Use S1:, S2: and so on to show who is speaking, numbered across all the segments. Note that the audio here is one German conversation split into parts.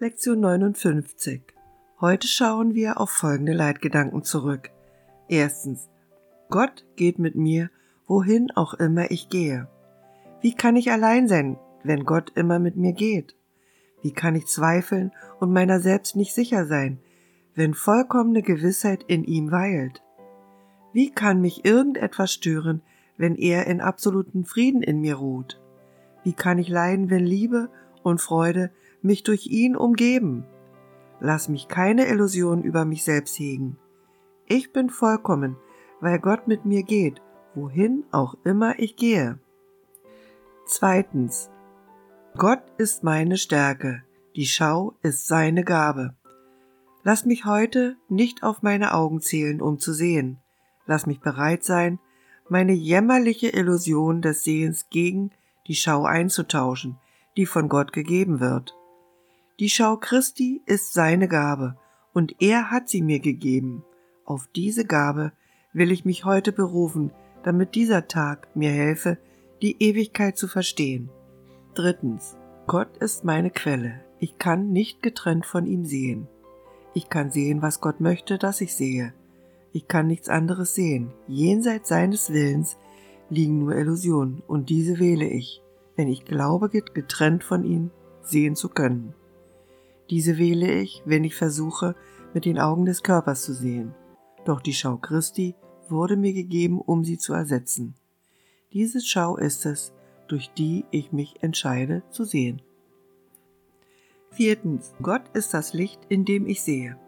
S1: Lektion 59. Heute schauen wir auf folgende Leitgedanken zurück. Erstens. Gott geht mit mir, wohin auch immer ich gehe. Wie kann ich allein sein, wenn Gott immer mit mir geht? Wie kann ich zweifeln und meiner selbst nicht sicher sein, wenn vollkommene Gewissheit in ihm weilt? Wie kann mich irgendetwas stören, wenn er in absoluten Frieden in mir ruht? Wie kann ich leiden, wenn Liebe und Freude mich durch ihn umgeben. Lass mich keine Illusionen über mich selbst hegen. Ich bin vollkommen, weil Gott mit mir geht, wohin auch immer ich gehe. Zweitens. Gott ist meine Stärke, die Schau ist seine Gabe. Lass mich heute nicht auf meine Augen zählen, um zu sehen. Lass mich bereit sein, meine jämmerliche Illusion des Sehens gegen die Schau einzutauschen, die von Gott gegeben wird. Die Schau Christi ist seine Gabe, und er hat sie mir gegeben. Auf diese Gabe will ich mich heute berufen, damit dieser Tag mir helfe, die Ewigkeit zu verstehen. Drittens. Gott ist meine Quelle. Ich kann nicht getrennt von ihm sehen. Ich kann sehen, was Gott möchte, dass ich sehe. Ich kann nichts anderes sehen. Jenseits seines Willens liegen nur Illusionen, und diese wähle ich, wenn ich glaube, getrennt von ihm sehen zu können. Diese wähle ich, wenn ich versuche, mit den Augen des Körpers zu sehen. Doch die Schau Christi wurde mir gegeben, um sie zu ersetzen. Diese Schau ist es, durch die ich mich entscheide zu sehen. Viertens. Gott ist das Licht, in dem ich sehe.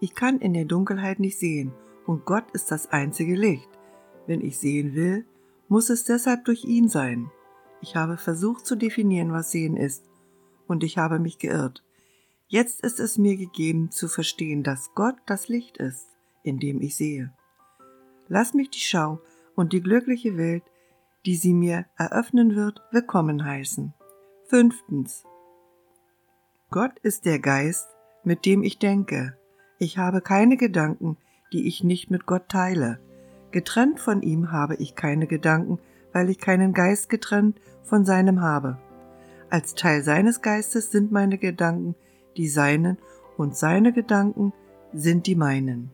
S1: Ich kann in der Dunkelheit nicht sehen, und Gott ist das einzige Licht. Wenn ich sehen will, muss es deshalb durch ihn sein. Ich habe versucht zu definieren, was Sehen ist, und ich habe mich geirrt. Jetzt ist es mir gegeben zu verstehen, dass Gott das Licht ist, in dem ich sehe. Lass mich die Schau und die glückliche Welt, die sie mir eröffnen wird, willkommen heißen. Fünftens. Gott ist der Geist, mit dem ich denke. Ich habe keine Gedanken, die ich nicht mit Gott teile. Getrennt von ihm habe ich keine Gedanken, weil ich keinen Geist getrennt von seinem habe. Als Teil seines Geistes sind meine Gedanken die seinen und seine Gedanken sind die meinen.